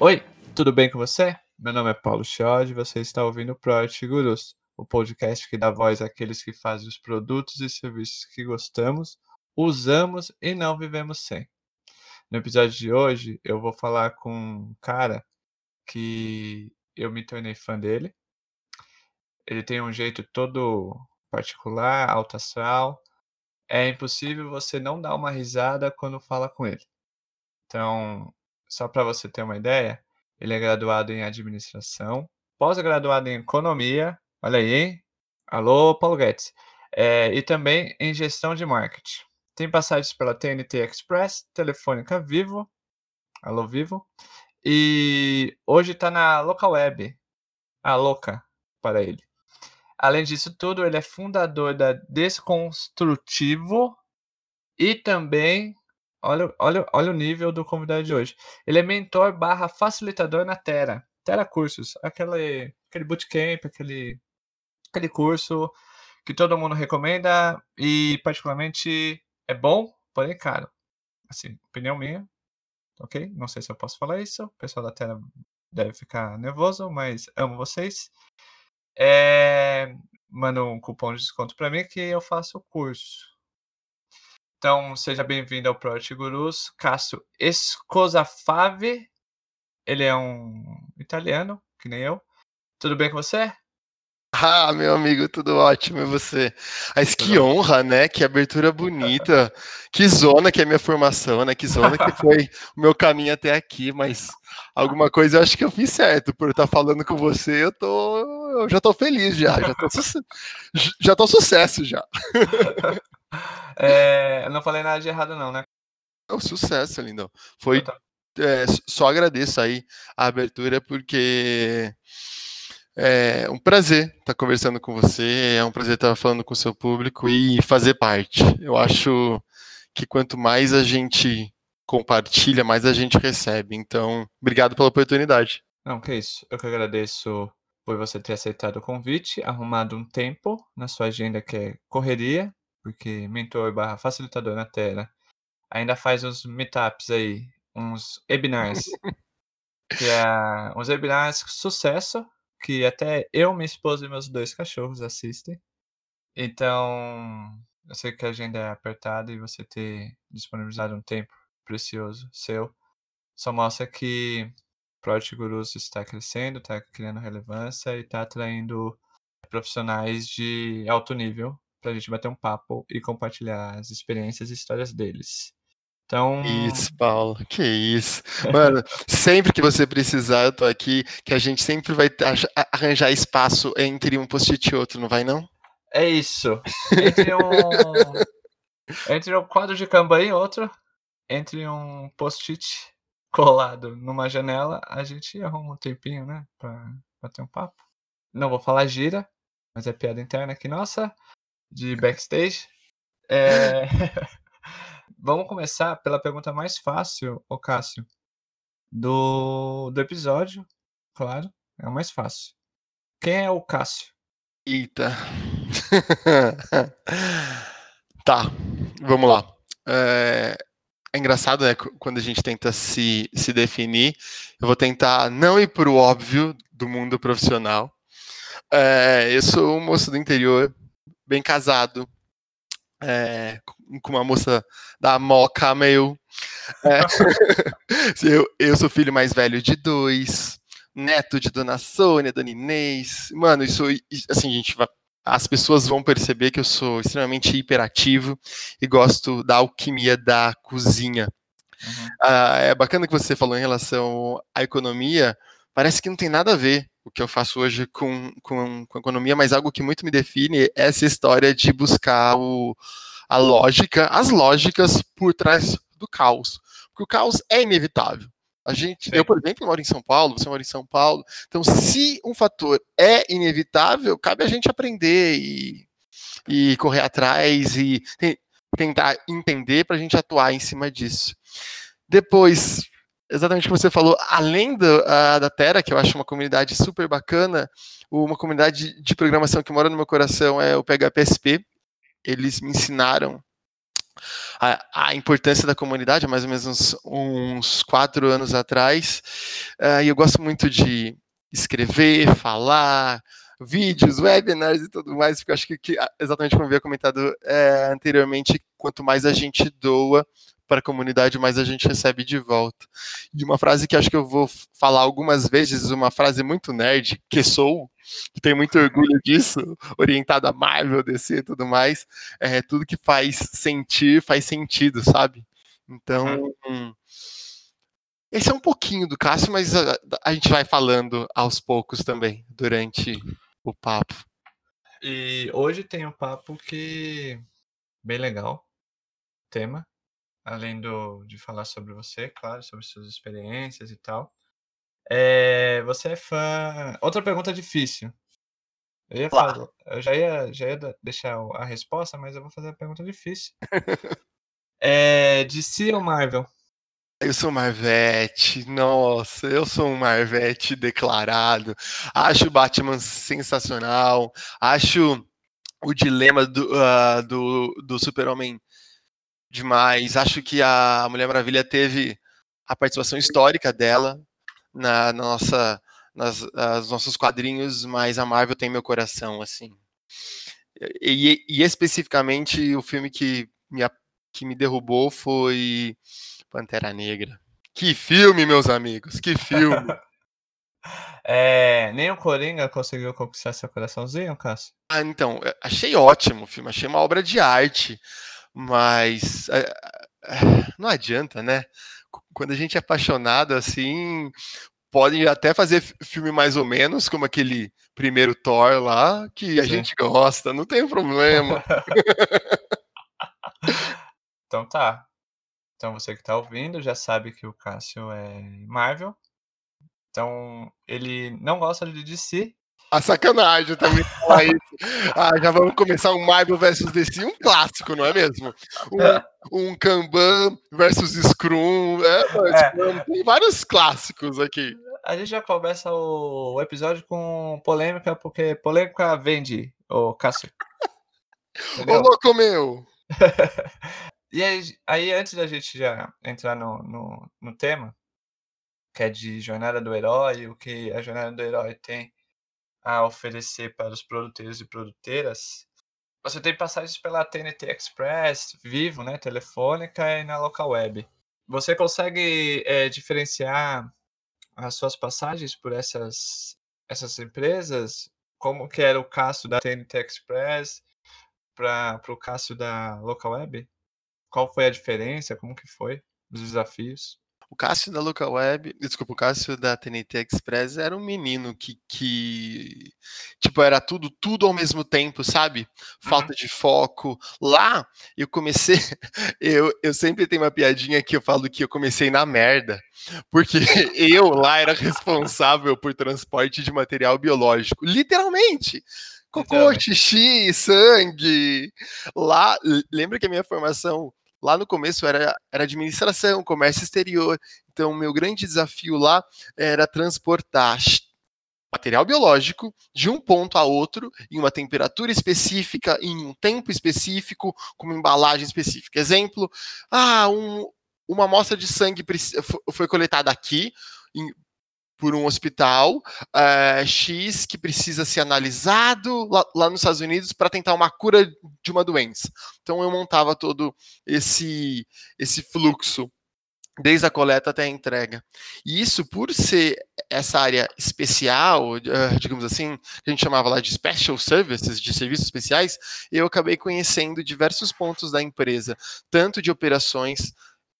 Oi, tudo bem com você? Meu nome é Paulo Chiodi e você está ouvindo o Project Gurus, o podcast que dá voz àqueles que fazem os produtos e serviços que gostamos, usamos e não vivemos sem. No episódio de hoje, eu vou falar com um cara que eu me tornei fã dele. Ele tem um jeito todo particular, alto astral. É impossível você não dar uma risada quando fala com ele. Então, só para você ter uma ideia, ele é graduado em administração, pós-graduado em economia, olha aí, hein? Alô, Paulo Guedes. É, e também em gestão de marketing. Tem passagens pela TNT Express, Telefônica Vivo, alô Vivo, e hoje está na Local Web, a louca para ele. Além disso tudo, ele é fundador da Desconstrutivo e também Olha, olha, olha o nível do convidado de hoje. Ele é mentor barra facilitador na Terra. Terra Cursos. Aquele, aquele bootcamp, aquele, aquele curso que todo mundo recomenda e particularmente é bom, porém caro. Assim, opinião minha. Ok? Não sei se eu posso falar isso. O pessoal da Terra deve ficar nervoso, mas amo vocês. É, manda um cupom de desconto para mim que eu faço o curso. Então, seja bem-vindo ao Project Gurus, Cássio Escosafave. Ele é um italiano, que nem eu. Tudo bem com você? Ah, meu amigo, tudo ótimo, e você? Mas que honra, né? Que abertura bonita. Que zona que é minha formação, né? Que zona que foi o meu caminho até aqui, mas alguma coisa eu acho que eu fiz certo. Por estar falando com você, eu tô. Eu já tô feliz já. Já tô, su... já tô sucesso já. É, eu não falei nada de errado, não, né? É um sucesso, Lindão. Foi. É, só agradeço aí a abertura, porque é um prazer estar conversando com você, é um prazer estar falando com o seu público e fazer parte. Eu acho que quanto mais a gente compartilha, mais a gente recebe. Então, obrigado pela oportunidade. Não, que isso. Eu que agradeço por você ter aceitado o convite, arrumado um tempo na sua agenda que é correria, porque mentor barra facilitador na tela, ainda faz uns meetups aí, uns webinars, que é uns webinars sucesso, que até eu, minha esposa e meus dois cachorros assistem. Então, eu sei que a agenda é apertada e você ter disponibilizado um tempo precioso seu, só mostra que Project Gurus está crescendo, está criando relevância e está atraindo profissionais de alto nível pra gente bater um papo e compartilhar as experiências e histórias deles. Então. Isso, Paulo, que isso. Mano, sempre que você precisar, eu tô aqui, que a gente sempre vai arranjar espaço entre um post-it e outro, não vai, não? É isso. Entre um. entre um quadro de Kanban e outro, entre um post-it colado numa janela, a gente arruma um tempinho, né? Pra bater um papo. Não vou falar gira, mas é piada interna aqui, nossa de backstage. É... Vamos começar pela pergunta mais fácil, o Cássio, do, do episódio, claro, é o mais fácil. Quem é o Cássio? Eita. tá, vamos lá. É, é, engraçado, né? Quando a gente tenta se, se definir, eu vou tentar não ir para o óbvio do mundo profissional. É, eu sou um moço do interior, bem casado, é, com uma moça da Moca, meu. É, eu, eu sou filho mais velho de dois, neto de Dona Sônia, Dona Inês. Mano, isso, assim, gente as pessoas vão perceber que eu sou extremamente hiperativo e gosto da alquimia da cozinha. Uhum. Ah, é bacana que você falou em relação à economia, parece que não tem nada a ver o que eu faço hoje com, com, com economia, mas algo que muito me define é essa história de buscar o, a lógica, as lógicas por trás do caos. Porque o caos é inevitável. A gente, eu, por exemplo, moro em São Paulo, você mora em São Paulo. Então, se um fator é inevitável, cabe a gente aprender e, e correr atrás e tentar entender para a gente atuar em cima disso. Depois, exatamente como você falou, além do, uh, da Terra, que eu acho uma comunidade super bacana, uma comunidade de programação que mora no meu coração é o PHPSP. Eles me ensinaram a, a, importância da comunidade mais ou menos uns, uns quatro anos atrás. Uh, e eu gosto muito de escrever, falar, vídeos, webinars e tudo mais, porque eu acho que, que exatamente como eu havia comentado é, anteriormente, quanto mais a gente doa para a comunidade, mais a gente recebe de volta. E uma frase que acho que eu vou falar algumas vezes, uma frase muito nerd, que sou, que tenho muito orgulho disso, orientada a Marvel, DC e tudo mais, é tudo que faz sentir, faz sentido, sabe? Então, uhum. esse é um pouquinho do Cássio, mas a, a gente vai falando aos poucos também, durante o papo. E hoje tem um papo que bem legal, tema, além do, de falar sobre você, claro, sobre suas experiências e tal. É, você é fã. Outra pergunta difícil. Eu, ia falar, eu já ia, já ia deixar a resposta, mas eu vou fazer a pergunta difícil. é, DC ou Marvel? Eu sou Marvete, nossa, eu sou um Marvete declarado. Acho o Batman sensacional. Acho o dilema do, uh, do, do Super-Homem demais. Acho que a Mulher Maravilha teve a participação histórica dela na, nossa, nas, nos nossos quadrinhos, mas a Marvel tem meu coração, assim. E, e, especificamente o filme que me, que me derrubou foi Pantera Negra. Que filme, meus amigos, que filme! É, nem o Coringa conseguiu conquistar seu coraçãozinho, Cássio? Ah, então, achei ótimo o filme, achei uma obra de arte, mas é, é, não adianta, né? Quando a gente é apaixonado assim, podem até fazer filme mais ou menos, como aquele primeiro Thor lá, que a Sim. gente gosta, não tem problema. então tá. Então você que está ouvindo já sabe que o Cássio é Marvel. Então ele não gosta de DC. A sacanagem também falar isso. Ah, já vamos começar um Marvel versus DC, um clássico, não é mesmo? Um, um Kanban versus Scrum. É, é. Tem vários clássicos aqui. A gente já começa o episódio com polêmica, porque polêmica vende, ô Cássio. Ô, louco meu! E aí, aí, antes da gente já entrar no, no, no tema, que é de jornada do herói, o que a jornada do herói tem a oferecer para os produtores e produteiras, você tem passagens pela TNT Express, Vivo, né, telefônica e na local web. Você consegue é, diferenciar as suas passagens por essas, essas empresas? Como que era o caso da TNT Express para o caso da local web? Qual foi a diferença? Como que foi? Os desafios? O Cássio da Local Web, desculpa, o Cássio da TNT Express era um menino que, que tipo, era tudo, tudo ao mesmo tempo, sabe? Falta uhum. de foco. Lá, eu comecei, eu, eu sempre tenho uma piadinha que eu falo que eu comecei na merda, porque eu lá era responsável por transporte de material biológico, literalmente. Cocô, xixi, sangue. Lá, lembra que a minha formação lá no começo era, era administração, comércio exterior. Então, meu grande desafio lá era transportar material biológico de um ponto a outro em uma temperatura específica, em um tempo específico, com uma embalagem específica. Exemplo, ah, um, uma amostra de sangue foi coletada aqui, por um hospital uh, X que precisa ser analisado lá, lá nos Estados Unidos para tentar uma cura de uma doença. Então eu montava todo esse esse fluxo desde a coleta até a entrega. E isso por ser essa área especial, uh, digamos assim, a gente chamava lá de special services, de serviços especiais, eu acabei conhecendo diversos pontos da empresa, tanto de operações,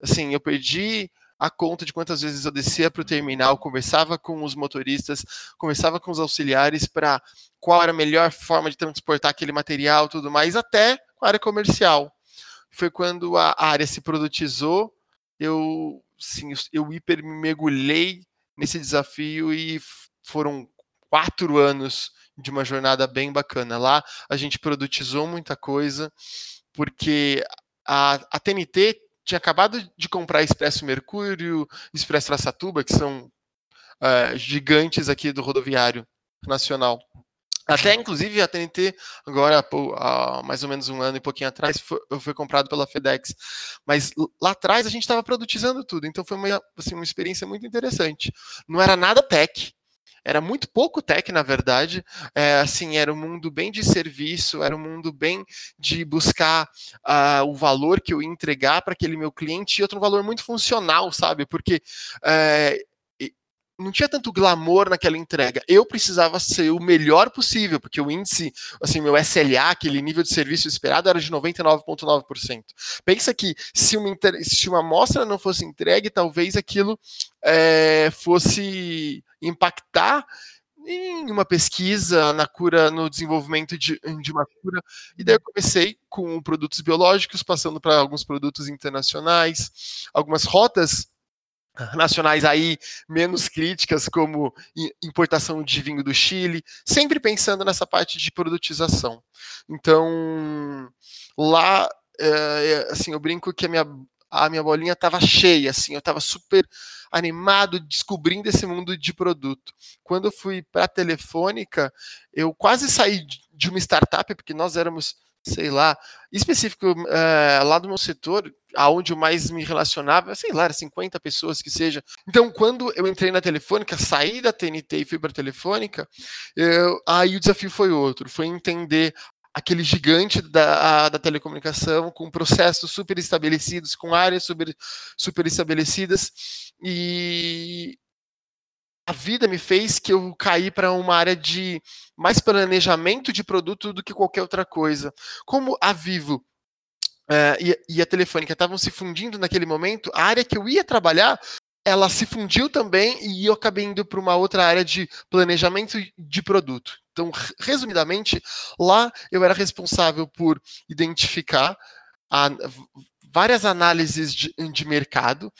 assim, eu perdi a conta de quantas vezes eu descia para o terminal, conversava com os motoristas, conversava com os auxiliares para qual era a melhor forma de transportar aquele material, tudo mais, até a área comercial. Foi quando a área se produtizou, eu, sim, eu hiper mergulhei nesse desafio e foram quatro anos de uma jornada bem bacana. Lá a gente produtizou muita coisa, porque a, a TNT tinha acabado de comprar Expresso Mercúrio, Expresso Araçatuba, que são uh, gigantes aqui do rodoviário nacional. Até, inclusive, a TNT, agora, há mais ou menos um ano e pouquinho atrás, foi, foi comprado pela FedEx. Mas lá atrás a gente estava produtizando tudo, então foi uma, assim, uma experiência muito interessante. Não era nada tech, era muito pouco tech, na verdade. É, assim, era um mundo bem de serviço, era um mundo bem de buscar uh, o valor que eu ia entregar para aquele meu cliente e outro valor muito funcional, sabe? Porque é, não tinha tanto glamour naquela entrega. Eu precisava ser o melhor possível, porque o índice, assim, meu SLA, aquele nível de serviço esperado, era de 99,9%. Pensa que se uma, se uma amostra não fosse entregue, talvez aquilo é, fosse impactar em uma pesquisa na cura, no desenvolvimento de, de uma cura. E daí eu comecei com produtos biológicos, passando para alguns produtos internacionais, algumas rotas nacionais aí menos críticas, como importação de vinho do Chile, sempre pensando nessa parte de produtização. Então, lá, é, assim, eu brinco que a minha, a minha bolinha estava cheia, assim, eu estava super animado descobrindo esse mundo de produto. Quando eu fui para a Telefônica, eu quase saí de uma startup, porque nós éramos sei lá, específico é, lá do meu setor, aonde eu mais me relacionava, sei lá, 50 pessoas que seja. Então, quando eu entrei na Telefônica, saí da TNT e fui para a Telefônica, eu, aí o desafio foi outro, foi entender aquele gigante da, da telecomunicação, com processos super estabelecidos, com áreas super, super estabelecidas, e a vida me fez que eu caí para uma área de mais planejamento de produto do que qualquer outra coisa. Como a Vivo uh, e, e, a Telefônica estavam se fundindo naquele momento, a área que eu ia trabalhar ela se fundiu também e eu acabei indo para uma outra área de planejamento de produto. Então, resumidamente, lá eu era responsável por identificar a, várias análises de, de mercado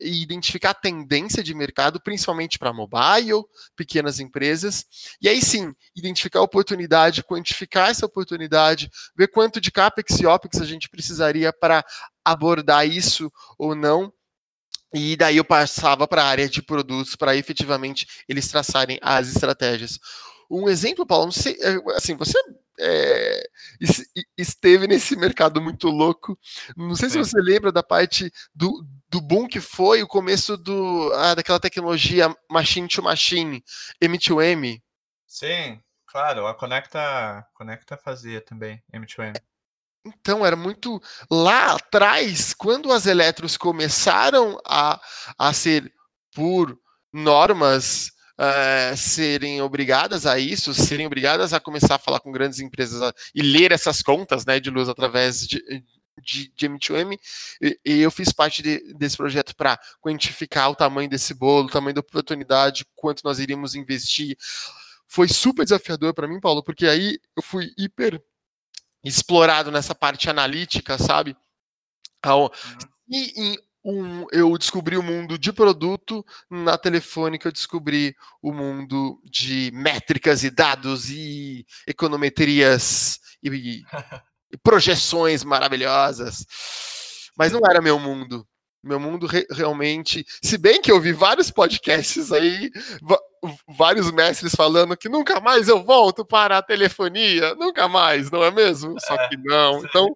e identificar a tendência de mercado, principalmente para mobile, pequenas empresas, e aí sim, identificar a oportunidade, quantificar essa oportunidade, ver quanto de CAPEX e OPEX a gente precisaria para abordar isso ou não, e daí eu passava para a área de produtos para efetivamente eles traçarem as estratégias. Um exemplo, Paulo, não sei, é, assim, você é, esteve nesse mercado muito louco. Não sei se você lembra da parte do, do boom que foi o começo do, ah, daquela tecnologia machine to machine, M2M. Sim, claro, a Conecta, Conecta fazia também M2M. Então, era muito lá atrás, quando as eletros começaram a, a ser por normas uh, serem obrigadas a isso, serem obrigadas a começar a falar com grandes empresas e ler essas contas né, de luz através de, de, de M2M, e, e, eu fiz parte de, desse projeto para quantificar o tamanho desse bolo, o tamanho da oportunidade, quanto nós iríamos investir. Foi super desafiador para mim, Paulo, porque aí eu fui hiper explorado nessa parte analítica, sabe? Ao, uhum. e em um, eu descobri o mundo de produto, na telefônica eu descobri o mundo de métricas e dados e econometrias e, e projeções maravilhosas. Mas não era meu mundo. Meu mundo re realmente. Se bem que eu vi vários podcasts aí, vários mestres falando que nunca mais eu volto para a telefonia, nunca mais, não é mesmo? Só que não. Então,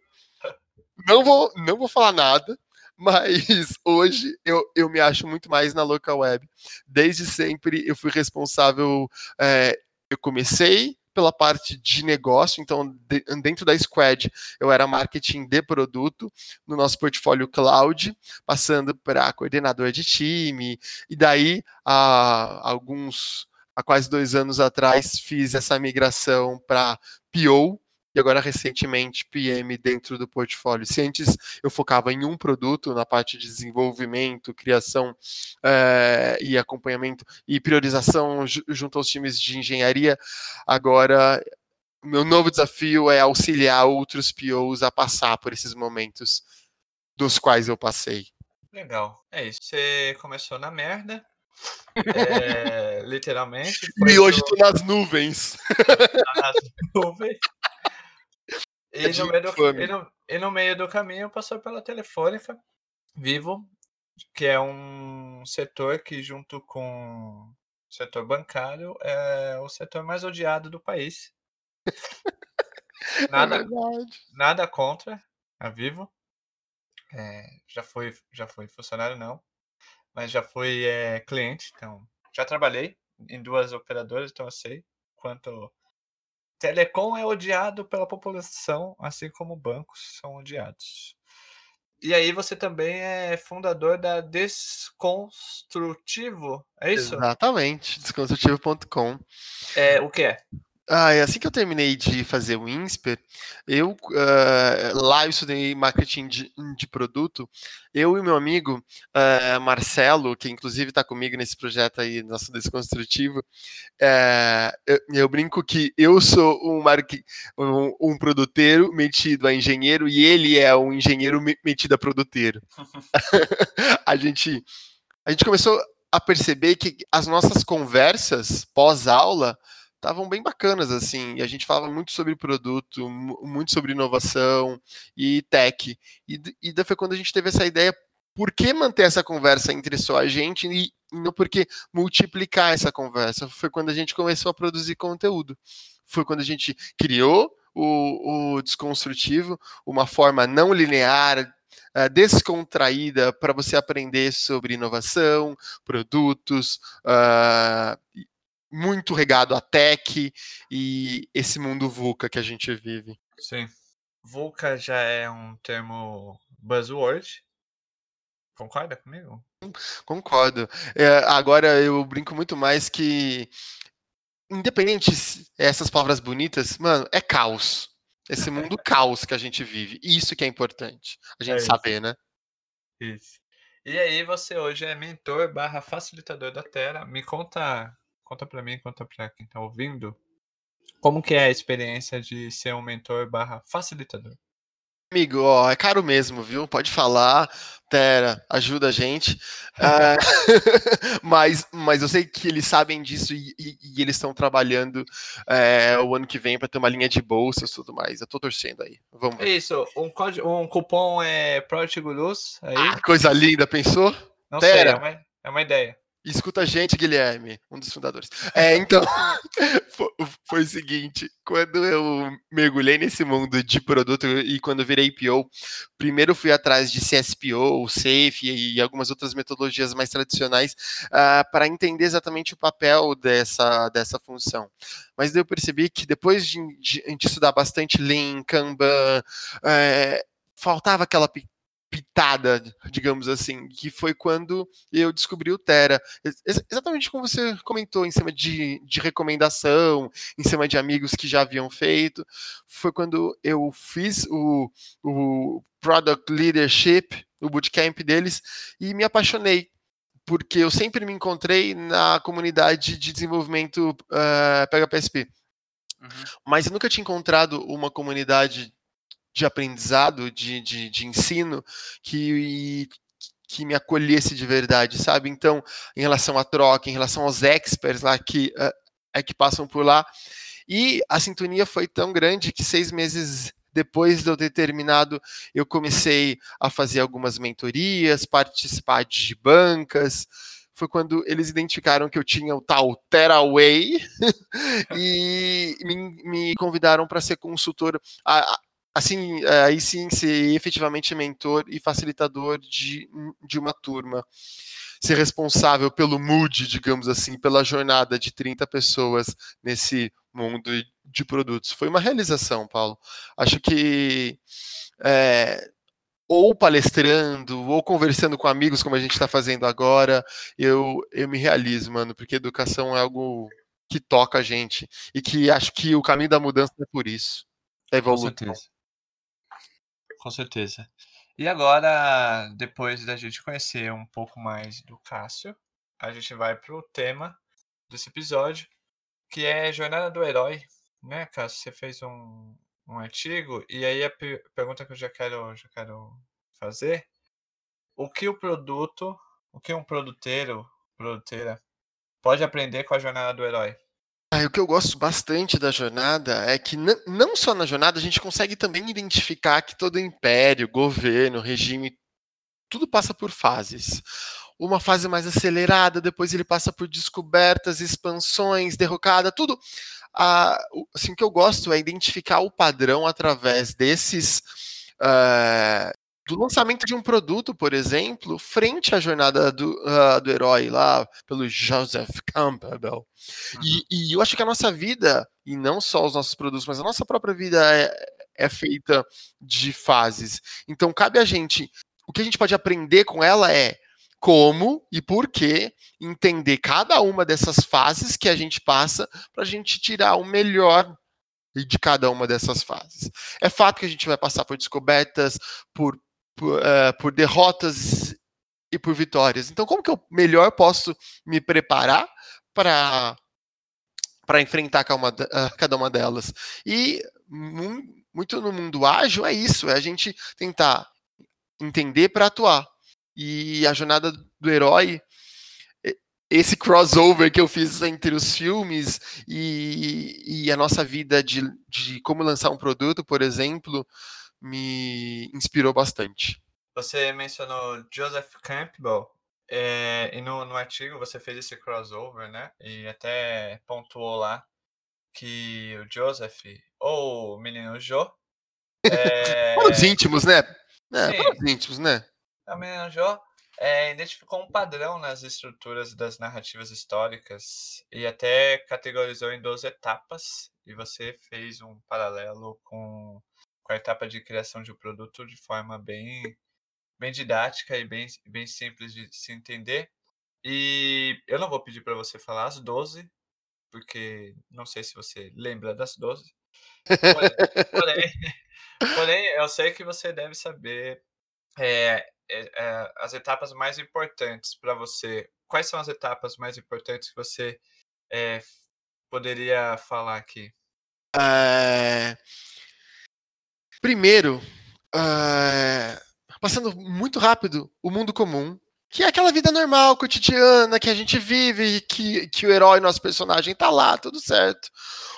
não vou, não vou falar nada. Mas hoje eu, eu me acho muito mais na local web. Desde sempre eu fui responsável. É, eu comecei pela parte de negócio, então de, dentro da Squad eu era marketing de produto no nosso portfólio cloud, passando para coordenador de time, e daí há alguns há quase dois anos atrás fiz essa migração para PO, e agora recentemente PM dentro do portfólio. Se antes eu focava em um produto, na parte de desenvolvimento, criação é, e acompanhamento e priorização junto aos times de engenharia, agora meu novo desafio é auxiliar outros POs a passar por esses momentos dos quais eu passei. Legal. É isso. Você começou na merda. É, literalmente. E hoje pro... tô nas nuvens. Tá nas nuvens. E no, meio do, e, no, e no meio do caminho passou pela telefônica. Vivo, que é um setor que, junto com o setor bancário, é o setor mais odiado do país. É Nada, verdade. nada contra a Vivo. É, já foi, já foi funcionário não, mas já fui é, cliente, então já trabalhei em duas operadoras, então eu sei quanto telecom é odiado pela população, assim como bancos são odiados. E aí você também é fundador da Desconstrutivo, é isso? Exatamente, desconstrutivo.com. É, o que é? Ah, é assim que eu terminei de fazer o INSPER, eu uh, lá eu estudei marketing de, de, produto. Eu e meu amigo uh, Marcelo, que inclusive está comigo nesse projeto aí, nosso Desconstrutivo, uh, eu, eu, brinco que eu sou um, um, um, produteiro metido a engenheiro e ele é um engenheiro metido a produteiro. a gente a gente começou a perceber que as nossas conversas pós-aula estavam bem bacanas, assim, e a gente falava muito sobre produto, muito sobre inovação e tech. E, e daí foi quando a gente teve essa ideia, por que manter essa conversa entre só a gente e, não porque multiplicar essa conversa? Foi quando a gente começou a produzir conteúdo. Foi quando a gente criou o, o Desconstrutivo, uma forma não linear, Uh, descontraída para você aprender sobre inovação, produtos, uh, muito regado a tech e esse mundo VUCA que a gente vive. Sim. VUCA já é um termo buzzword. Concorda comigo? Concordo. É, agora eu brinco muito mais que, independente essas palavras bonitas, mano, é caos. Esse mundo caos que a gente vive. Isso que é importante a gente é saber, né? Isso. E aí, você hoje é mentor barra facilitador da Terra. Me conta Conta para mim, conta para quem está ouvindo. Como que é a experiência de ser um mentor barra facilitador? Amigo, ó, é caro mesmo, viu? Pode falar, Tera, ajuda a gente. uh, mas, mas eu sei que eles sabem disso e, e, e eles estão trabalhando é, o ano que vem para ter uma linha de bolsas e tudo mais. Eu tô torcendo aí. Vamos ver. Isso, um, código, um cupom é Project Gurus aí. Ah, coisa linda, pensou? Não Tera. sei, é uma, é uma ideia. Escuta a gente, Guilherme, um dos fundadores. É, então, foi, o seguinte: quando eu mergulhei nesse mundo de produto e quando virei PO, primeiro fui atrás de CSPO, Safe e algumas outras metodologias mais tradicionais uh, para entender exatamente o papel dessa, dessa função. Mas eu percebi que depois de, de, de estudar bastante Lean, Kanban, é, faltava aquela pitada, digamos assim, que foi quando eu descobri o Terra. Ex exatamente como você comentou, em cima de, de recomendação, em cima de amigos que já haviam feito. Foi quando eu fiz o, o Product Leadership, o bootcamp deles, e me apaixonei. Porque eu sempre me encontrei na comunidade de desenvolvimento uh, eh, PHPSP. Uhum. Mas eu nunca tinha encontrado uma comunidade de aprendizado, de, de, de ensino, que, que me acolhesse de verdade, sabe? Então, em relação à troca, em relação aos experts lá que, uh, é que passam por lá. E a sintonia foi tão grande que seis meses depois de eu ter terminado, eu comecei a fazer algumas mentorias, participar de bancas. Foi quando eles identificaram que eu tinha o tal Teraway e me, me convidaram para ser consultor. A, assim, é, aí sim ser efetivamente mentor e facilitador de, de uma turma. Ser responsável pelo mood, digamos assim, pela jornada de 30 pessoas nesse mundo de produtos. Foi uma realização, Paulo. Acho que é, ou palestrando, ou conversando com amigos, como a gente está fazendo agora, eu, eu me realizo, mano, porque educação é algo que toca a gente e que acho que o caminho da mudança é por isso. É evolução. Com certeza. Com certeza. E agora, depois da gente conhecer um pouco mais do Cássio, a gente vai para o tema desse episódio, que é Jornada do Herói. Né, Cássio? Você fez um, um artigo, e aí a pergunta que eu já quero, já quero fazer: o que o produto, o que um produteiro, produteira, pode aprender com a Jornada do Herói? Ah, o que eu gosto bastante da jornada é que não só na jornada a gente consegue também identificar que todo império, governo, regime tudo passa por fases. Uma fase mais acelerada, depois ele passa por descobertas, expansões, derrocada, tudo. Ah, assim, o que eu gosto é identificar o padrão através desses. Uh, do lançamento de um produto, por exemplo, frente à jornada do, uh, do herói lá, pelo Joseph Campbell. Uhum. E, e, eu acho que a nossa vida, e não só os nossos produtos, mas a nossa própria vida é, é feita de fases. Então, cabe a gente. O que a gente pode aprender com ela é como e por que entender cada uma dessas fases que a gente passa para a gente tirar o melhor de cada uma dessas fases. É fato que a gente vai passar por descobertas, por, por, uh, por derrotas e por vitórias. Então, como que eu melhor posso me preparar para para enfrentar cada uma, uh, cada uma delas? E muito no mundo ágil é isso, é a gente tentar entender para atuar. E a jornada do herói, esse crossover que eu fiz entre os filmes e, e a nossa vida de, de como lançar um produto, por exemplo, me inspirou bastante. Você mencionou Joseph Campbell, é, e no, no artigo você fez esse crossover, né? E até pontuou lá que o Joseph, ou o menino Joe. É... os íntimos, né? É, os íntimos, né? O menino Joe é, identificou um padrão nas estruturas das narrativas históricas e até categorizou em 12 etapas. E você fez um paralelo com, com a etapa de criação de um produto de forma bem, bem didática e bem, bem simples de se entender. E eu não vou pedir para você falar as 12, porque não sei se você lembra das 12. Porém, porém, porém eu sei que você deve saber é, é, as etapas mais importantes para você. Quais são as etapas mais importantes que você é, poderia falar aqui? Uh, primeiro, uh, passando muito rápido, o mundo comum, que é aquela vida normal, cotidiana, que a gente vive, que, que o herói, nosso personagem, tá lá, tudo certo.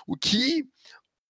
O que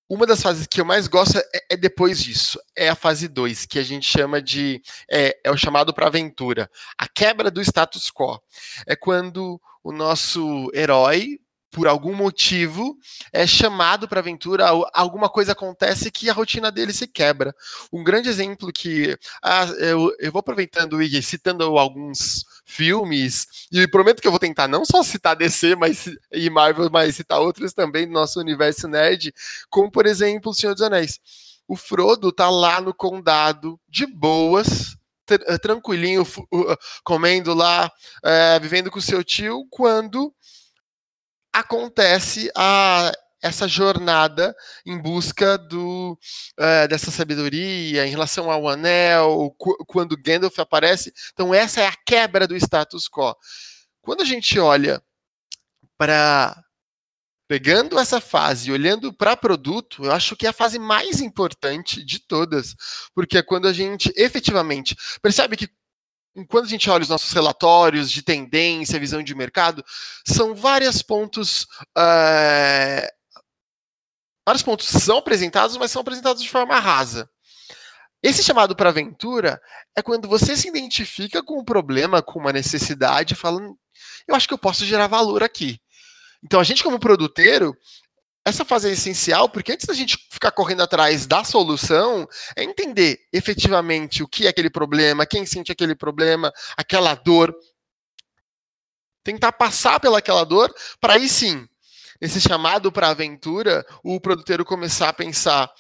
uma das fases que eu mais gosto é, é depois disso. É a fase 2, que a gente chama de. É, é o chamado para aventura. A quebra do status quo. É quando o nosso herói por algum motivo, é chamado para aventura, alguma coisa acontece que a rotina dele se quebra. Um grande exemplo que ah, eu, eu vou aproveitando e citando alguns filmes, e prometo que eu vou tentar não só citar DC mas, e Marvel, mas citar outros também do nosso universo nerd, como por exemplo O Senhor dos Anéis. O Frodo tá lá no condado, de boas, tranquilinho, comendo lá, é, vivendo com seu tio, quando acontece a essa jornada em busca do, uh, dessa sabedoria em relação ao anel, quando Gandalf aparece. Então, essa é a quebra do status quo. Quando a gente olha para. Pegando essa fase e olhando para produto, eu acho que é a fase mais importante de todas, porque é quando a gente efetivamente percebe que quando a gente olha os nossos relatórios de tendência, visão de mercado, são vários pontos. Uh, vários pontos são apresentados, mas são apresentados de forma rasa. Esse chamado para aventura é quando você se identifica com um problema, com uma necessidade, falando, eu acho que eu posso gerar valor aqui. Então, a gente, como produteiro, essa fase é essencial, porque antes da gente ficar correndo atrás da solução, é entender efetivamente o que é aquele problema, quem sente aquele problema, aquela dor. Tentar passar pelaquela dor, para aí sim, esse chamado para aventura, o produtor começar a pensar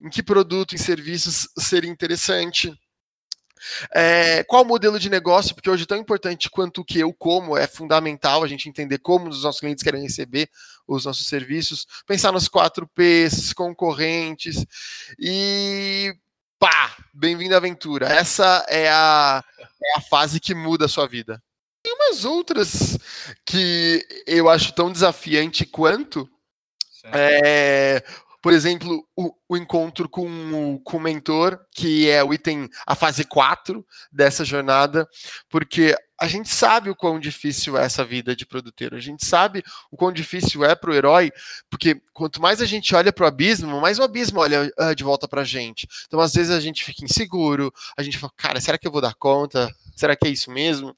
em que produto e serviços seria interessante, é, qual o modelo de negócio? Porque hoje, tão importante quanto o que eu como, é fundamental a gente entender como os nossos clientes querem receber os nossos serviços, pensar nos 4Ps, concorrentes e pá, bem-vindo à aventura. Essa é a, é a fase que muda a sua vida. Tem umas outras que eu acho tão desafiante quanto. É, por exemplo, o, o encontro com, com o mentor, que é o item, a fase 4 dessa jornada, porque a gente sabe o quão difícil é essa vida de produteiro, a gente sabe o quão difícil é para o herói, porque quanto mais a gente olha para o abismo, mais o abismo olha uh, de volta para a gente. Então, às vezes, a gente fica inseguro, a gente fala, cara, será que eu vou dar conta? Será que é isso mesmo?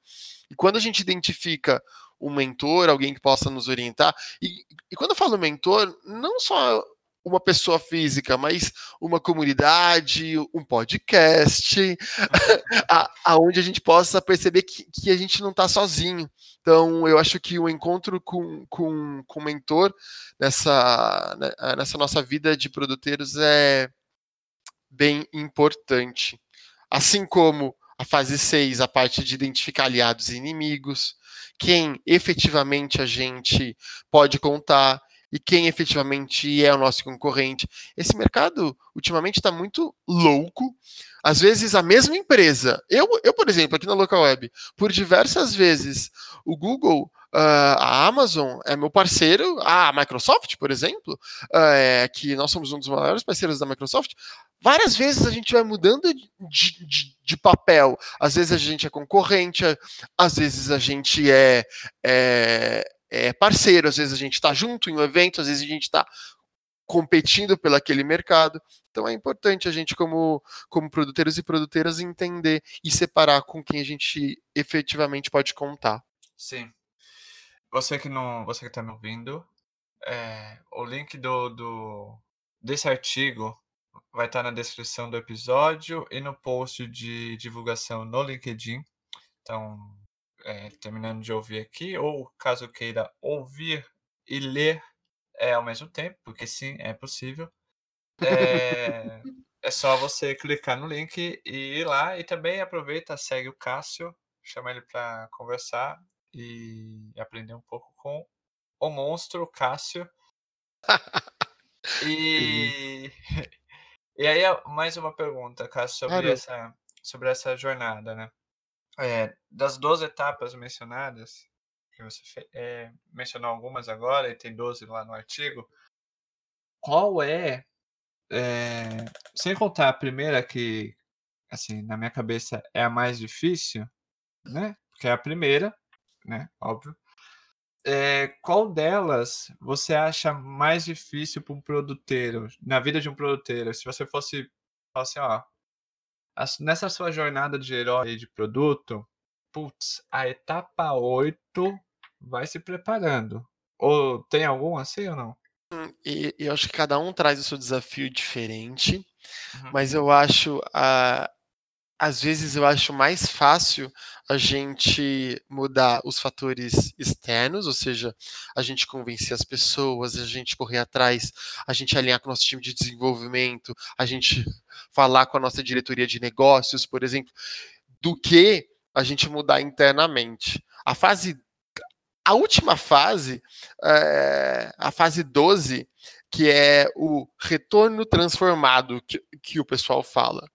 E quando a gente identifica um mentor, alguém que possa nos orientar, e, e quando eu falo mentor, não só uma pessoa física, mas uma comunidade, um podcast, aonde a, a gente possa perceber que, que a gente não está sozinho. Então, eu acho que o encontro com, com, com o mentor nessa, né, nessa nossa vida de produteiros é bem importante. Assim como a fase 6, a parte de identificar aliados e inimigos, quem efetivamente a gente pode contar, e quem efetivamente é o nosso concorrente. Esse mercado ultimamente está muito louco. Às vezes a mesma empresa, eu, eu por exemplo, aqui na Local Web, por diversas vezes, o Google Uh, a Amazon é meu parceiro, a Microsoft, por exemplo, uh, é, que nós somos um dos maiores parceiros da Microsoft. Várias vezes a gente vai mudando de, de, de papel. Às vezes a gente é concorrente, às vezes a gente é, é é, parceiro, às vezes a gente está junto em um evento, às vezes a gente está competindo pelo aquele mercado. Então é importante a gente, como, como produtores e produtoras, entender e separar com quem a gente efetivamente pode contar. Sim. Você que não, você que está me ouvindo, é, o link do, do desse artigo vai estar tá na descrição do episódio e no post de divulgação no LinkedIn. Então é, terminando de ouvir aqui, ou caso queira ouvir e ler é, ao mesmo tempo, porque sim, é possível. É, é só você clicar no link e ir lá e também aproveita, segue o Cássio, chama ele para conversar e aprender um pouco com o monstro Cássio. E, e aí, mais uma pergunta, Cássio, sobre, essa, sobre essa jornada, né? É, das 12 etapas mencionadas, que você é, mencionou algumas agora, e tem 12 lá no artigo, qual é, é, sem contar a primeira que, assim, na minha cabeça é a mais difícil, né? Porque é a primeira, né? Óbvio. É, qual delas você acha mais difícil para um produteiro, na vida de um produteiro? Se você fosse falar assim, ó, nessa sua jornada de herói de produto, putz, a etapa 8 vai se preparando. Ou tem algum assim ou não? Hum, e, eu acho que cada um traz o seu desafio diferente, uhum. mas eu acho a, às vezes eu acho mais fácil a gente mudar os fatores externos, ou seja, a gente convencer as pessoas, a gente correr atrás, a gente alinhar com o nosso time de desenvolvimento, a gente falar com a nossa diretoria de negócios, por exemplo, do que a gente mudar internamente. A fase a última fase, é, a fase 12, que é o retorno transformado que, que o pessoal fala.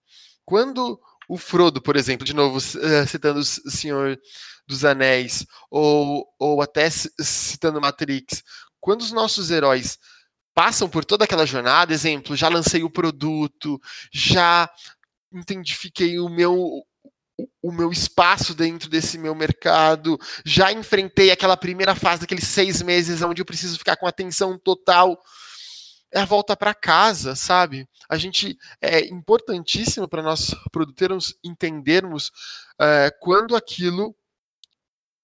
Quando o Frodo, por exemplo, de novo eh, citando o Senhor dos Anéis, ou, ou até citando Matrix, quando os nossos heróis passam por toda aquela jornada, exemplo, já lancei o produto, já identifiquei o meu o meu espaço dentro desse meu mercado, já enfrentei aquela primeira fase daqueles seis meses onde eu preciso ficar com atenção total é a volta para casa, sabe? A gente é importantíssimo para nós produtores entendermos é, quando aquilo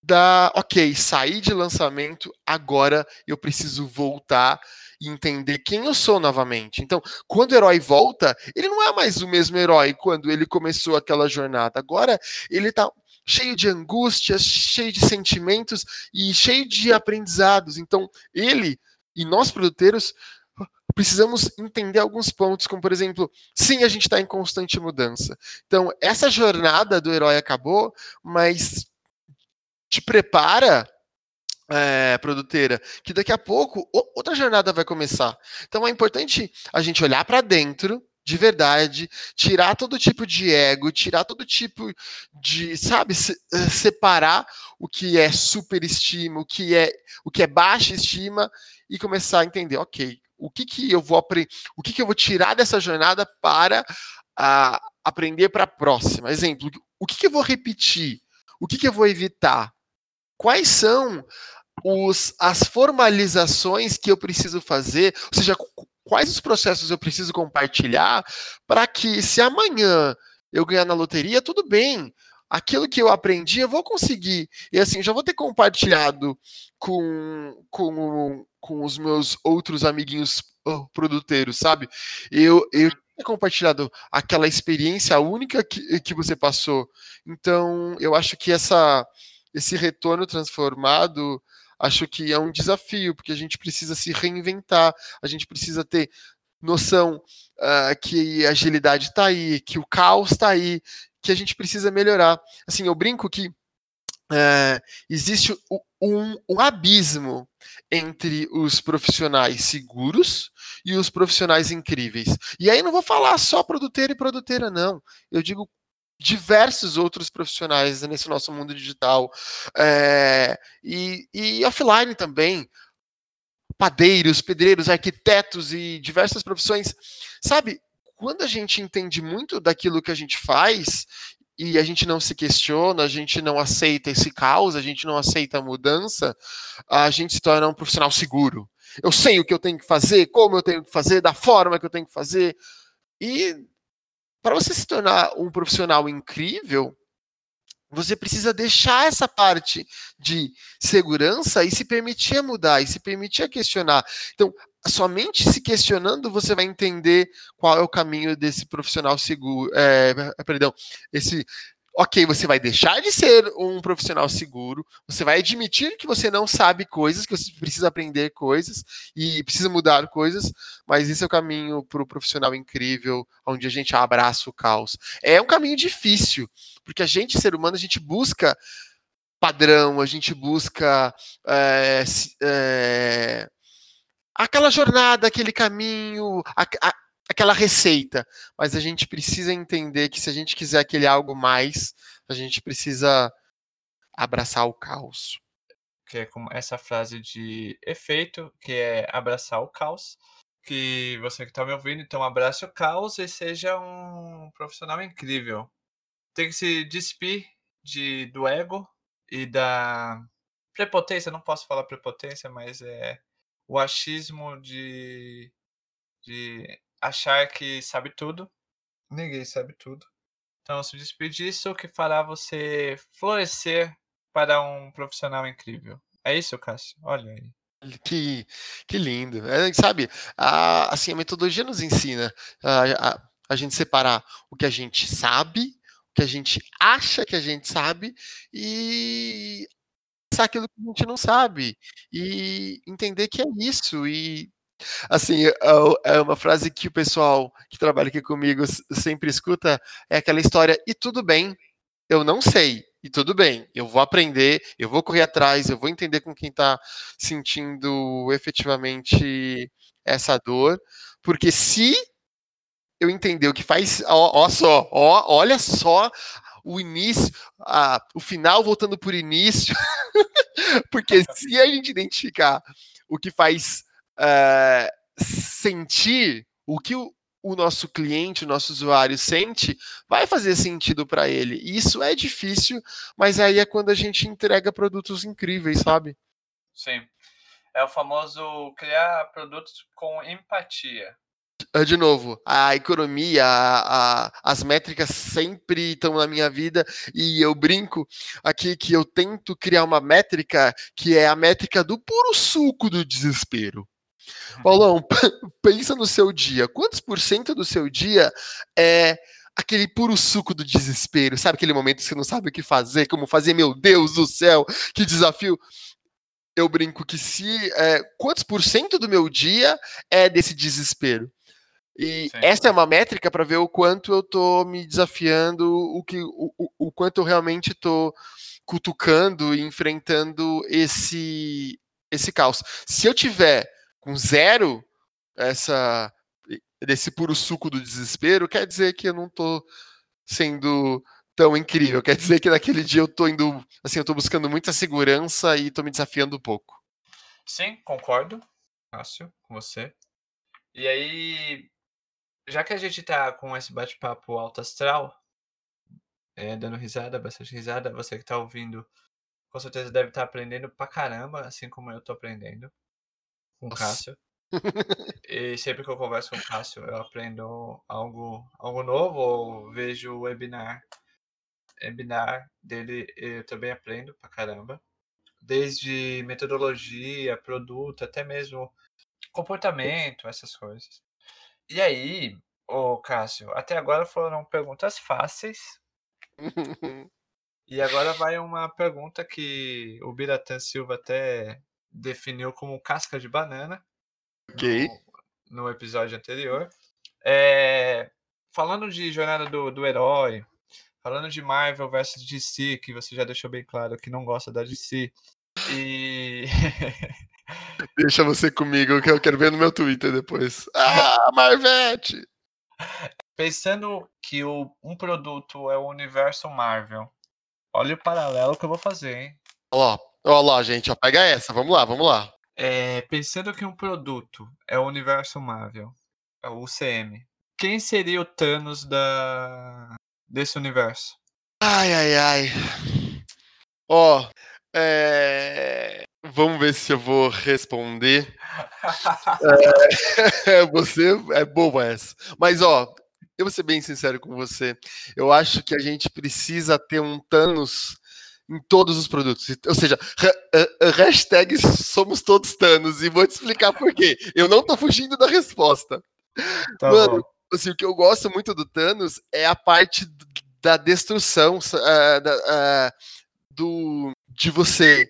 dá, ok, saí de lançamento, agora eu preciso voltar e entender quem eu sou novamente. Então, quando o herói volta, ele não é mais o mesmo herói quando ele começou aquela jornada. Agora ele está cheio de angústias, cheio de sentimentos e cheio de aprendizados. Então, ele e nós produtores precisamos entender alguns pontos, como por exemplo, sim, a gente está em constante mudança. Então, essa jornada do herói acabou, mas te prepara, é, produteira, que daqui a pouco outra jornada vai começar. Então, é importante a gente olhar para dentro de verdade, tirar todo tipo de ego, tirar todo tipo de, sabe, eh, separar o que é superestima, o que é o que é baixa estima e começar a entender, ok, o que, que eu vou aprender, o que, que eu vou tirar dessa jornada para aprender para a próxima. Exemplo, o que, que eu vou repetir? O que, que eu vou evitar? Quais são os, as formalizações que eu preciso fazer? Ou seja, quais os processos eu preciso compartilhar para que, se amanhã eu ganhar na loteria, tudo bem. Aquilo que eu aprendi, eu vou conseguir. E assim, já vou ter compartilhado com, com, com os meus outros amiguinhos produteiros, sabe? Eu, eu ter compartilhado aquela experiência única que, que você passou. Então, eu acho que essa, esse retorno transformado, acho que é um desafio, porque a gente precisa se reinventar, a gente precisa ter noção uh, que a agilidade está aí, que o caos está aí, que a gente precisa melhorar. Assim, eu brinco que é, existe um, um, abismo entre os profissionais seguros e os profissionais incríveis. E aí não vou falar só produteiro e produteira, não. Eu digo diversos outros profissionais nesse nosso mundo digital é, e, e offline também padeiros, pedreiros, arquitetos e diversas profissões. Sabe, quando a gente entende muito daquilo que a gente faz e a gente não se questiona, a gente não aceita esse caos, a gente não aceita a mudança, a gente se torna um profissional seguro. Eu sei o que eu tenho que fazer, como eu tenho que fazer, da forma que eu tenho que fazer. E para você se tornar um profissional incrível, você precisa deixar essa parte de segurança e se permitir mudar, e se permitir questionar. Então, somente se questionando você vai entender qual é o caminho desse profissional seguro, é, perdão, esse ok, você vai deixar de ser um profissional seguro, você vai admitir que você não sabe coisas, que você precisa aprender coisas e precisa mudar coisas, mas esse é o caminho para o profissional incrível, onde a gente abraça o caos. É um caminho difícil, porque a gente, ser humano, a gente busca padrão, a gente busca é, é, aquela jornada, aquele caminho, a, a, aquela receita. Mas a gente precisa entender que se a gente quiser aquele algo mais, a gente precisa abraçar o caos. Que é como essa frase de efeito, que é abraçar o caos. Que você que está me ouvindo, então abrace o caos e seja um profissional incrível. Tem que se despir de, do ego e da prepotência, não posso falar prepotência, mas é o achismo de, de achar que sabe tudo. Ninguém sabe tudo. Então, se despedir disso, que fará você florescer para um profissional incrível. É isso, Cássio? Olha aí. Que, que lindo. É, sabe, a, assim, a metodologia nos ensina a, a, a gente separar o que a gente sabe, o que a gente acha que a gente sabe e aquilo que a gente não sabe e entender que é isso e assim é, é uma frase que o pessoal que trabalha aqui comigo sempre escuta é aquela história e tudo bem eu não sei e tudo bem, eu vou aprender, eu vou correr atrás, eu vou entender com quem está sentindo efetivamente essa dor, porque se eu entender o que faz, ó, ó só, ó, olha só o início, a, o final voltando por início, porque se a gente identificar o que faz uh, sentir, o que o, o nosso cliente, o nosso usuário sente, vai fazer sentido para ele. Isso é difícil, mas aí é quando a gente entrega produtos incríveis, sabe? Sim. É o famoso criar produtos com empatia. Ah, de novo, a economia, a, a, as métricas sempre estão na minha vida e eu brinco aqui que eu tento criar uma métrica que é a métrica do puro suco do desespero. Uhum. Paulão, pensa no seu dia. Quantos por cento do seu dia é aquele puro suco do desespero? Sabe aquele momento que você não sabe o que fazer, como fazer? Meu Deus do céu, que desafio! Eu brinco que se é, quantos por cento do meu dia é desse desespero? E Sim. essa é uma métrica para ver o quanto eu estou me desafiando, o, que, o, o quanto eu realmente estou cutucando e enfrentando esse, esse caos. Se eu tiver com zero essa desse puro suco do desespero, quer dizer que eu não estou sendo tão incrível. Quer dizer que naquele dia eu estou indo, assim, eu tô buscando muita segurança e estou me desafiando um pouco. Sim, concordo, Cássio, com você. E aí, já que a gente tá com esse bate-papo alto astral, é, dando risada, bastante risada. Você que tá ouvindo, com certeza deve estar aprendendo pra caramba, assim como eu tô aprendendo com o. Cássio. E sempre que eu converso com o Cássio, eu aprendo algo, algo novo ou vejo o webinar, webinar dele, eu também aprendo pra caramba. Desde metodologia, produto, até mesmo comportamento, essas coisas. E aí, ô Cássio, até agora foram perguntas fáceis. E agora vai uma pergunta que o Biratan Silva até definiu como casca de banana ok. no, no episódio anterior. É, falando de jornada do, do herói, falando de Marvel versus DC, que você já deixou bem claro que não gosta da DC. E Deixa você comigo, que eu quero ver no meu Twitter depois. Ah, Marvete! pensando que o, um produto é o universo Marvel, olha o paralelo que eu vou fazer, hein? Ó, ó lá, gente, ó, pega essa. Vamos lá, vamos lá. É, pensando que um produto é o universo Marvel, é o UCM, quem seria o Thanos da desse universo? Ai, ai, ai. Ó, é... vamos ver se eu vou responder. É, você é boa essa. Mas, ó, eu vou ser bem sincero com você. Eu acho que a gente precisa ter um Thanos em todos os produtos. Ou seja, ha- ha- hashtag somos todos Thanos. E vou te explicar por quê. Eu não tô fugindo da resposta. Tá Mano, bom. assim, o que eu gosto muito do Thanos é a parte da destruição, sa- ah, da- ah, do, de você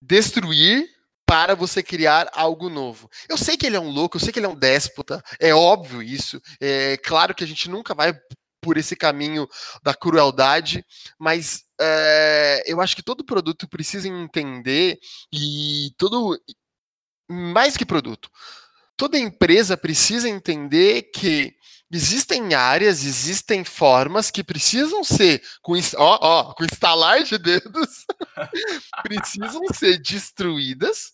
destruir para você criar algo novo. Eu sei que ele é um louco, eu sei que ele é um déspota, é óbvio isso. É claro que a gente nunca vai por esse caminho da crueldade, mas é, eu acho que todo produto precisa entender e todo mais que produto, toda empresa precisa entender que existem áreas, existem formas que precisam ser com ó, ó, com instalar de dedos precisam ser destruídas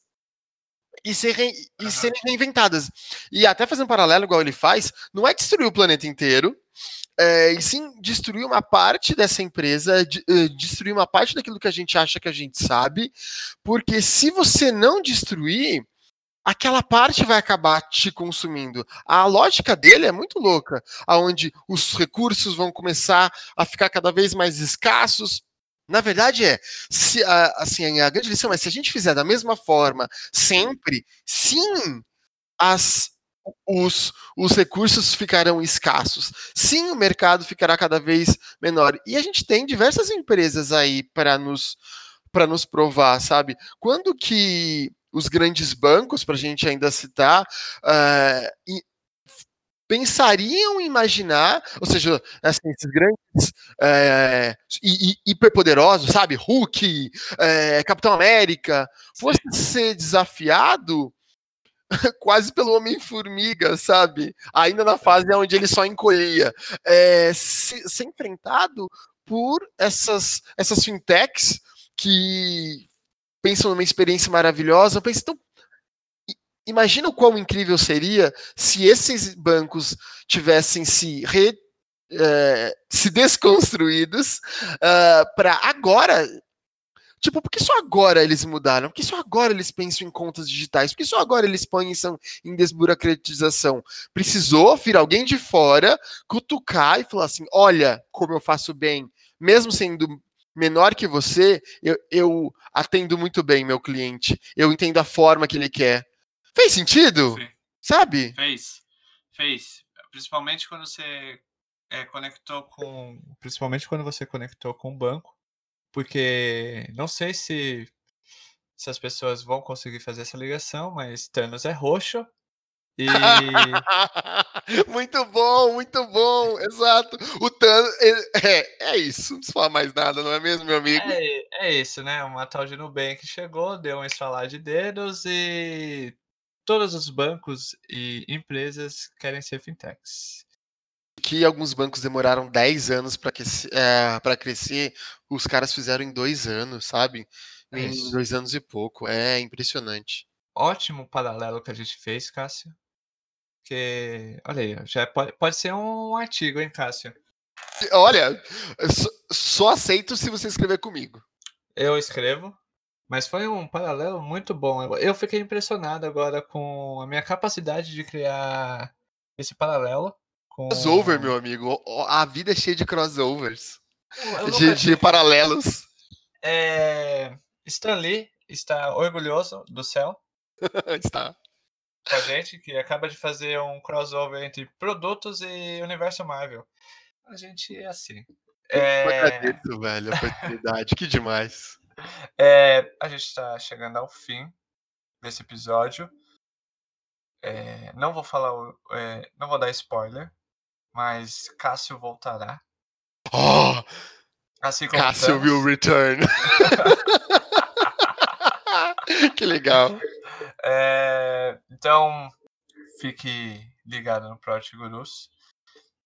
e, ser re- e Aham. serem reinventadas. E até fazendo um paralelo, igual ele faz, não é destruir o planeta inteiro, é, e sim destruir uma parte dessa empresa, de- eh, destruir uma parte daquilo que a gente acha que a gente sabe, porque se você não destruir, aquela parte vai acabar te consumindo. A lógica dele é muito louca, aonde os recursos vão começar a ficar cada vez mais escassos. Na verdade é, se, a- assim, a grande lição é se a gente fizer da mesma forma sempre, sim, as, os, os recursos ficarão escassos. Sim, o mercado ficará cada vez menor. E a gente tem diversas empresas aí para nos para nos provar, sabe? Quando que os grandes bancos, para a gente ainda citar, e- pensariam em imaginar, ou seja, assim, esses grandes é, e, e hiperpoderosos, sabe? Hulk, é, Capitão América, fosse ser desafiado quase pelo Homem-Formiga, sabe? Ainda na fase onde ele só encolhia. É, se- ser enfrentado por essas, essas fintechs que pensam numa experiência maravilhosa. Penso, então, imagina o quão incrível seria se esses bancos tivessem se re- eh, se desconstruídos para agora. Tipo, por que só agora eles mudaram? Por que só agora eles pensam em contas digitais? Por que só agora eles pensam em desburocratização? Precisou vir alguém de fora, cutucar e falar assim: olha como eu faço bem, mesmo sendo menor que você, eu, eu atendo muito bem meu cliente. Eu entendo a forma que ele quer. Fez sentido? Sim. Sabe? Fez. Fez. Principalmente quando você é, conectou com. Principalmente quando você conectou com o banco. Porque não sei se, se as pessoas vão conseguir fazer essa ligação, mas Thanos é roxo. E. muito bom, muito bom, exato. O Thanos. É, é isso, não precisa falar mais nada, não é mesmo, meu amigo? É, é isso, né? Uma tal de Nubank chegou, deu um estralar de dedos e todos os bancos e empresas querem ser fintechs. Que alguns bancos demoraram 10 anos para é, crescer, os caras fizeram em dois anos, sabe? É Em dois anos e pouco. É impressionante. Ótimo paralelo que a gente fez, Cássio. Porque, olha aí, já pode, pode ser um artigo, hein, Cássio? Olha, só, só aceito se você escrever comigo. Eu escrevo, mas foi um paralelo muito bom. Eu fiquei impressionado agora com a minha capacidade de criar esse paralelo. Com... Crossover, meu amigo. A vida é cheia de crossovers. De, de, paralelos. É... Stan Lee está orgulhoso do céu. está. Com a gente, que acaba de fazer um crossover entre produtos e universo Marvel. A gente é assim. É... Eu agradeço, velho, a oportunidade. que demais. É, a gente está chegando ao fim desse episódio. É, não vou falar, é, não vou dar spoiler, mas Cássio voltará. Oh, assim Cássio will return. que legal. É, então, fique ligado no Project Gurus.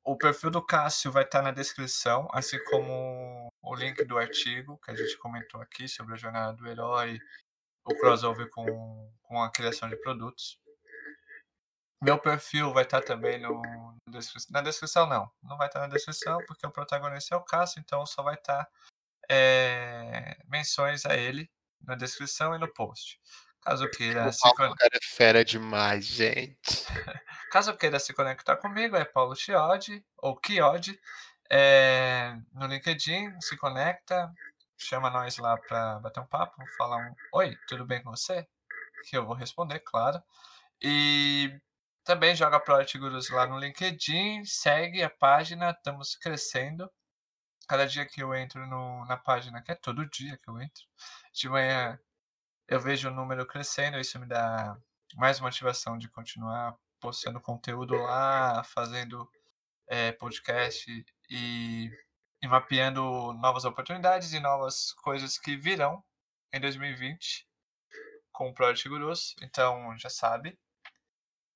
O perfil do Cássio vai estar na descrição, assim como o link do artigo que a gente comentou aqui sobre a jornada do herói, o crossover com, com a criação de produtos. Meu perfil vai estar também no, na descrição, não. Não vai estar na descrição, porque o protagonista é o Cássio, então só vai estar é, menções a ele na descrição e no post. Caso queira se con... cara é fera demais, gente. Caso queira se conectar comigo, é Paulo Chiodi ou Chiodi. É, no LinkedIn, se conecta, chama nós lá para bater um papo, falar um Oi, tudo bem com você? Que eu vou responder, claro. E também joga Project Gurus lá no LinkedIn, segue a página, estamos crescendo. Cada dia que eu entro no, na página, que é todo dia que eu entro, de manhã eu vejo o número crescendo, isso me dá mais motivação de continuar postando conteúdo lá, fazendo é, podcast e, e mapeando novas oportunidades e novas coisas que virão em 2020 com o Project Gurus. Então, já sabe.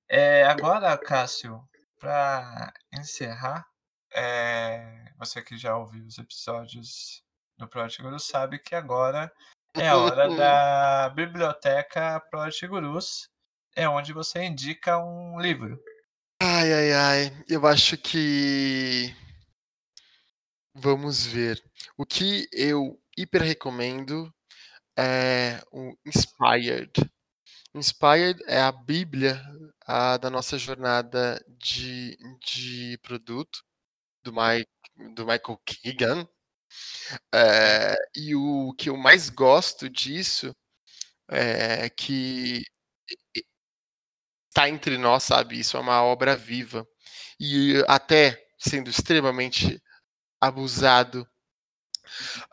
É, agora, Cássio, para encerrar, é, você que já ouviu os episódios do Project Gurus sabe que agora é a hora da biblioteca Project Gurus, é onde você indica um livro. Ai, ai, ai. Eu acho que. Vamos ver. O que eu hiper recomendo é o Inspired. Inspired é a bíblia a, da nossa jornada de, de produto do, Mike, do Michael Keegan. É, e o que eu mais gosto disso é que está entre nós, sabe? Isso é uma obra viva. E até sendo extremamente abusado,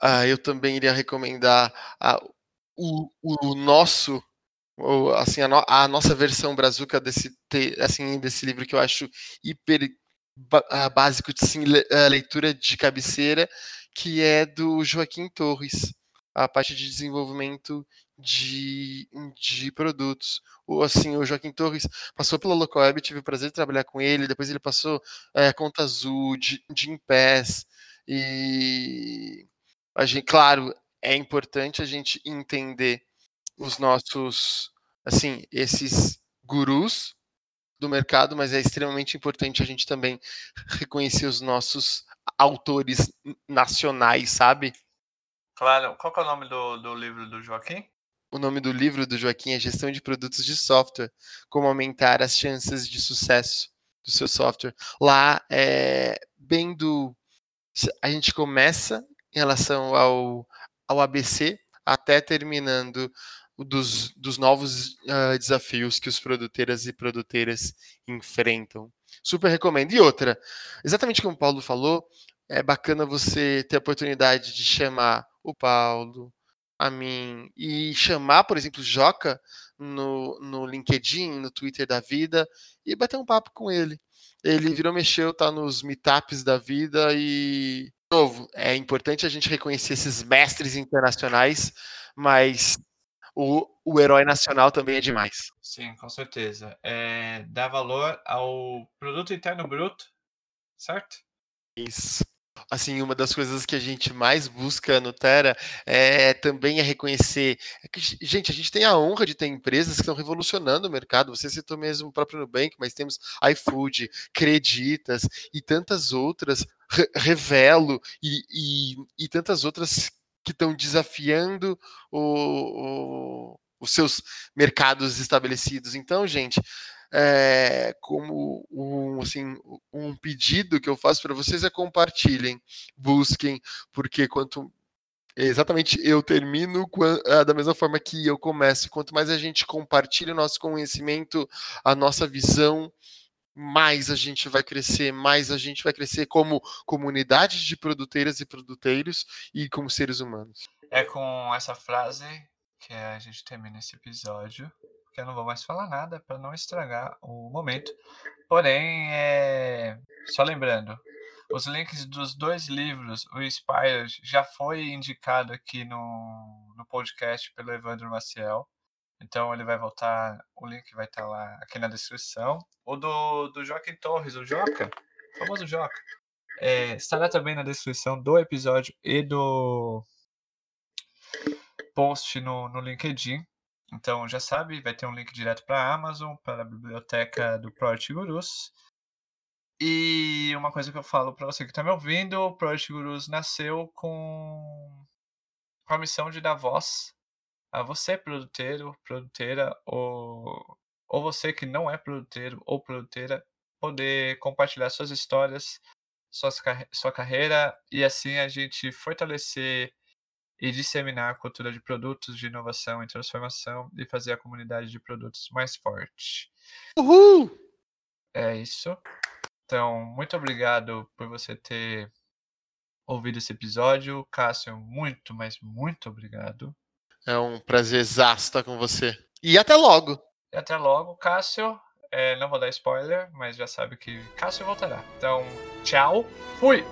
uh, eu também iria recomendar o, o nosso assim a, no, a, nossa versão brazuca desse assim desse livro que eu acho hiper básico de sim, leitura de cabeceira que é do Joaquim Torres, a parte de desenvolvimento de, de produtos. O, assim, o Joaquim Torres passou pela Locoweb, tive o prazer de trabalhar com ele, depois ele passou é, Conta Azul, de, Impass, e a gente, claro, é importante a gente entender os nossos, assim, esses gurus do mercado, mas é extremamente importante a gente também reconhecer os nossos autores nacionais, sabe? Claro. Qual é o nome do, do livro do Joaquim? O nome do livro do Joaquim é Gestão de Produtos de Software, como aumentar as chances de sucesso do seu software. Lá é bem do. A gente começa em relação ao, ao ABC até terminando dos, dos novos uh, desafios que os produteiras e produteiras enfrentam. Super recomendo. E outra, exatamente como o Paulo falou, é bacana você ter a oportunidade de chamar o Paulo, a mim, e chamar, por exemplo, Joca no, no LinkedIn, no Twitter da vida, e bater um papo com ele. Ele virou, mexeu, tá nos meetups da vida e. De novo, é importante a gente reconhecer esses mestres internacionais, mas o, o herói nacional também é demais. Sim, com certeza. É, dá valor ao produto interno bruto, certo? Isso. Assim, uma das coisas que a gente mais busca no Terra é também é reconhecer. É que, gente, a gente tem a honra de ter empresas que estão revolucionando o mercado. Você citou mesmo o próprio Nubank, mas temos iFood, Creditas e tantas outras Revelo e, e, e tantas outras que estão desafiando o, o, os seus mercados estabelecidos. Então, gente, é, como um, assim, um pedido que eu faço para vocês é compartilhem, busquem, porque quanto exatamente eu termino ah, da mesma forma que eu começo. Quanto mais a gente compartilha o nosso conhecimento, a nossa visão, mais a gente vai crescer, mais a gente vai crescer como comunidade de produteiras e produteiros e como seres humanos. É com essa frase que a gente termina esse episódio, porque eu não vou mais falar nada para não estragar o momento. Porém, é... só lembrando, os links dos dois livros, o Inspired, já foi indicado aqui no, no podcast pelo Evandro Maciel. Então ele vai voltar, o link vai estar lá aqui na descrição. O do, do Joaquim Torres, o Joca, o famoso Joca, é, estará também na descrição do episódio e do post no, no LinkedIn. Então já sabe, vai ter um link direto para a Amazon, para a biblioteca do Project Gurus. E uma coisa que eu falo para você que está me ouvindo, o Project Gurus nasceu com, com a missão de dar voz a você, produteiro, produteira, ou, ou você que não é produteiro ou produteira, poder compartilhar suas histórias, suas, sua carreira e assim a gente fortalecer e disseminar a cultura de produtos de inovação e transformação e fazer a comunidade de produtos mais forte. Uhul! É isso. Então, muito obrigado por você ter ouvido esse episódio. Cássio, muito, mas muito obrigado. É um prazer estar com você. E até logo. E até logo, Cássio. É, não vou dar spoiler, mas já sabe que Cássio voltará. Então, tchau. Fui!